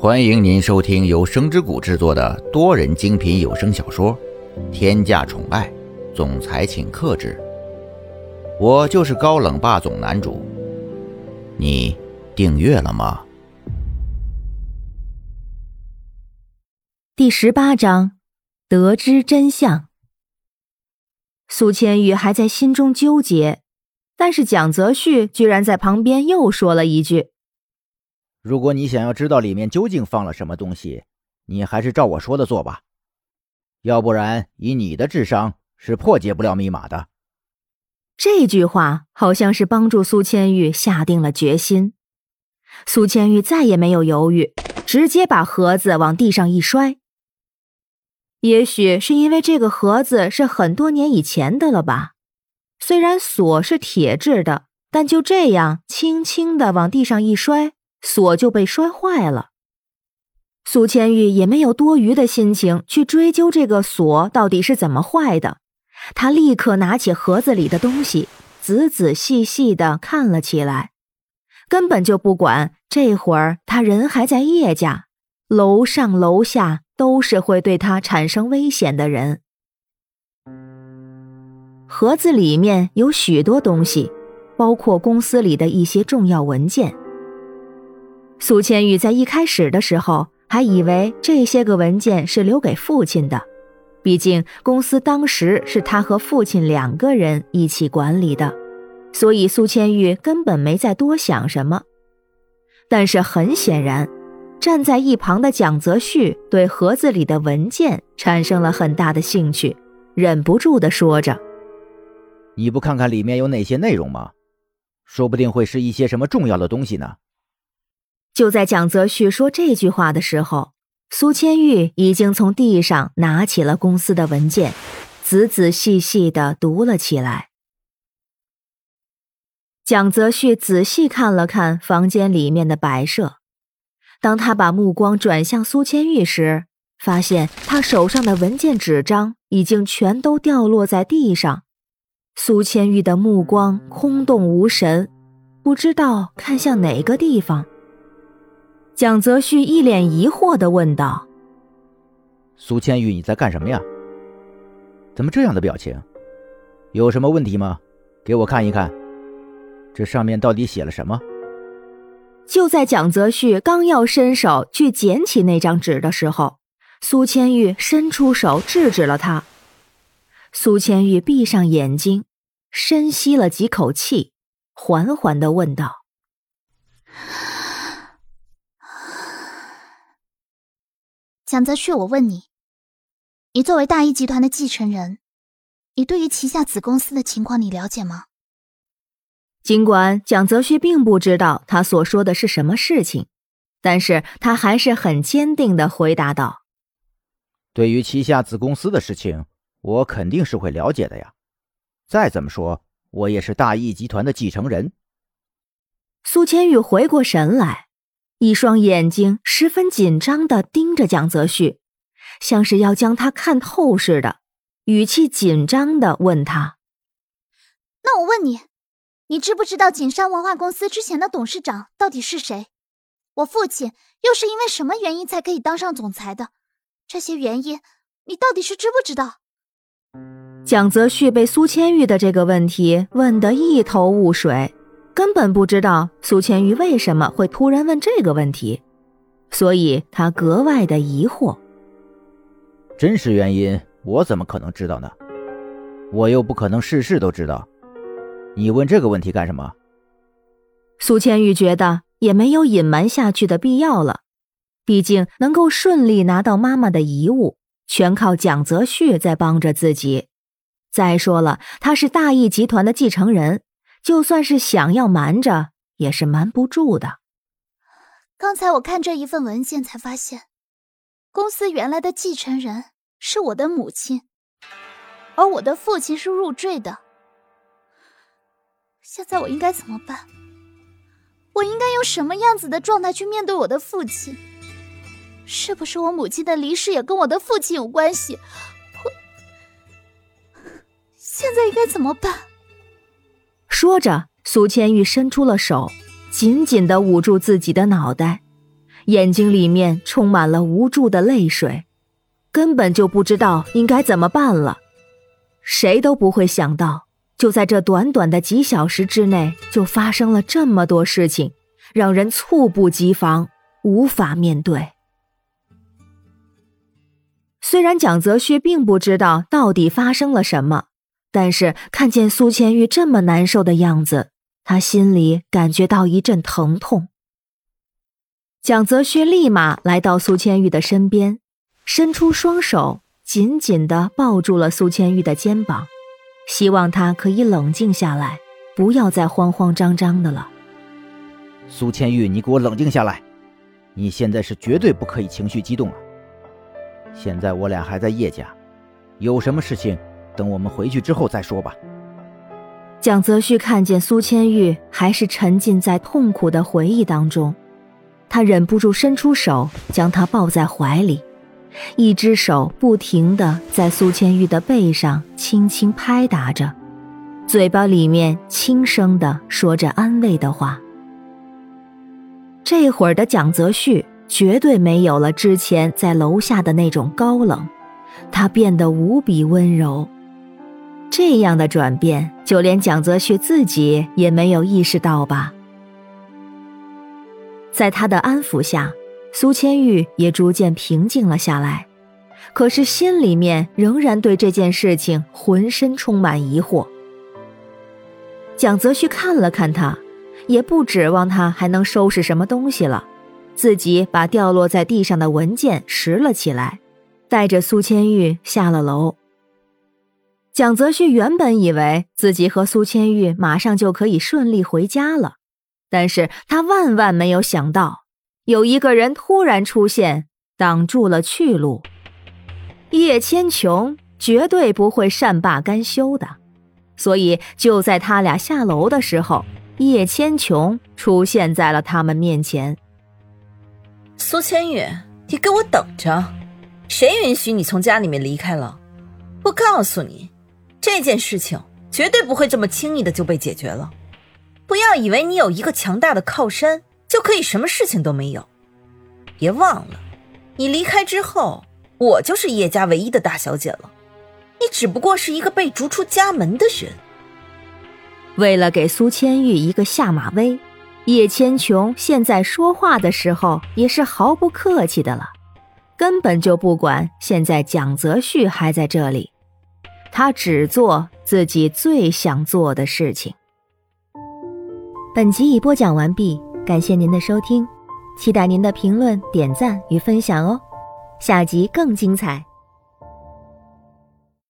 欢迎您收听由声之谷制作的多人精品有声小说《天价宠爱总裁请克制》，我就是高冷霸总男主。你订阅了吗？第十八章，得知真相。苏千玉还在心中纠结，但是蒋泽旭居然在旁边又说了一句。如果你想要知道里面究竟放了什么东西，你还是照我说的做吧，要不然以你的智商是破解不了密码的。这句话好像是帮助苏千玉下定了决心。苏千玉再也没有犹豫，直接把盒子往地上一摔。也许是因为这个盒子是很多年以前的了吧，虽然锁是铁制的，但就这样轻轻的往地上一摔。锁就被摔坏了，苏千玉也没有多余的心情去追究这个锁到底是怎么坏的。他立刻拿起盒子里的东西，仔仔细细的看了起来，根本就不管这会儿他人还在叶家，楼上楼下都是会对他产生危险的人。盒子里面有许多东西，包括公司里的一些重要文件。苏千玉在一开始的时候还以为这些个文件是留给父亲的，毕竟公司当时是他和父亲两个人一起管理的，所以苏千玉根本没再多想什么。但是很显然，站在一旁的蒋泽旭对盒子里的文件产生了很大的兴趣，忍不住的说着：“你不看看里面有哪些内容吗？说不定会是一些什么重要的东西呢。”就在蒋泽旭说这句话的时候，苏千玉已经从地上拿起了公司的文件，仔仔细细的读了起来。蒋泽旭仔细看了看房间里面的摆设，当他把目光转向苏千玉时，发现他手上的文件纸张已经全都掉落在地上。苏千玉的目光空洞无神，不知道看向哪个地方。蒋泽旭一脸疑惑的问道：“苏千玉，你在干什么呀？怎么这样的表情？有什么问题吗？给我看一看，这上面到底写了什么？”就在蒋泽旭刚要伸手去捡起那张纸的时候，苏千玉伸出手制止了他。苏千玉闭上眼睛，深吸了几口气，缓缓的问道。蒋泽旭，我问你，你作为大一集团的继承人，你对于旗下子公司的情况你了解吗？尽管蒋泽旭并不知道他所说的是什么事情，但是他还是很坚定的回答道：“对于旗下子公司的事情，我肯定是会了解的呀。再怎么说，我也是大义集团的继承人。”苏千玉回过神来。一双眼睛十分紧张的盯着蒋泽旭，像是要将他看透似的，语气紧张的问他：“那我问你，你知不知道景山文化公司之前的董事长到底是谁？我父亲又是因为什么原因才可以当上总裁的？这些原因你到底是知不知道？”蒋泽旭被苏千玉的这个问题问得一头雾水。根本不知道苏千玉为什么会突然问这个问题，所以他格外的疑惑。真实原因我怎么可能知道呢？我又不可能事事都知道。你问这个问题干什么？苏千玉觉得也没有隐瞒下去的必要了，毕竟能够顺利拿到妈妈的遗物，全靠蒋泽旭在帮着自己。再说了，他是大义集团的继承人。就算是想要瞒着，也是瞒不住的。刚才我看这一份文件，才发现，公司原来的继承人是我的母亲，而我的父亲是入赘的。现在我应该怎么办？我应该用什么样子的状态去面对我的父亲？是不是我母亲的离世也跟我的父亲有关系？我现在应该怎么办？说着，苏千玉伸出了手，紧紧的捂住自己的脑袋，眼睛里面充满了无助的泪水，根本就不知道应该怎么办了。谁都不会想到，就在这短短的几小时之内，就发生了这么多事情，让人猝不及防，无法面对。虽然蒋泽旭并不知道到底发生了什么，但是看见苏千玉这么难受的样子，他心里感觉到一阵疼痛。蒋泽轩立马来到苏千玉的身边，伸出双手，紧紧的抱住了苏千玉的肩膀，希望她可以冷静下来，不要再慌慌张张的了。苏千玉，你给我冷静下来！你现在是绝对不可以情绪激动了。现在我俩还在叶家，有什么事情，等我们回去之后再说吧。蒋泽旭看见苏千玉还是沉浸在痛苦的回忆当中。他忍不住伸出手，将她抱在怀里，一只手不停地在苏千玉的背上轻轻拍打着，嘴巴里面轻声地说着安慰的话。这会儿的蒋泽旭绝对没有了之前在楼下的那种高冷，他变得无比温柔。这样的转变，就连蒋泽旭自己也没有意识到吧。在他的安抚下，苏千玉也逐渐平静了下来，可是心里面仍然对这件事情浑身充满疑惑。蒋泽旭看了看他，也不指望他还能收拾什么东西了，自己把掉落在地上的文件拾了起来，带着苏千玉下了楼。蒋泽旭原本以为自己和苏千玉马上就可以顺利回家了。但是他万万没有想到，有一个人突然出现，挡住了去路。叶千琼绝对不会善罢甘休的，所以就在他俩下楼的时候，叶千琼出现在了他们面前。苏千玉，你给我等着！谁允许你从家里面离开了？我告诉你，这件事情绝对不会这么轻易的就被解决了。不要以为你有一个强大的靠山就可以什么事情都没有，别忘了，你离开之后，我就是叶家唯一的大小姐了，你只不过是一个被逐出家门的人。为了给苏千玉一个下马威，叶千琼现在说话的时候也是毫不客气的了，根本就不管现在蒋泽旭还在这里，他只做自己最想做的事情。本集已播讲完毕，感谢您的收听，期待您的评论、点赞与分享哦，下集更精彩。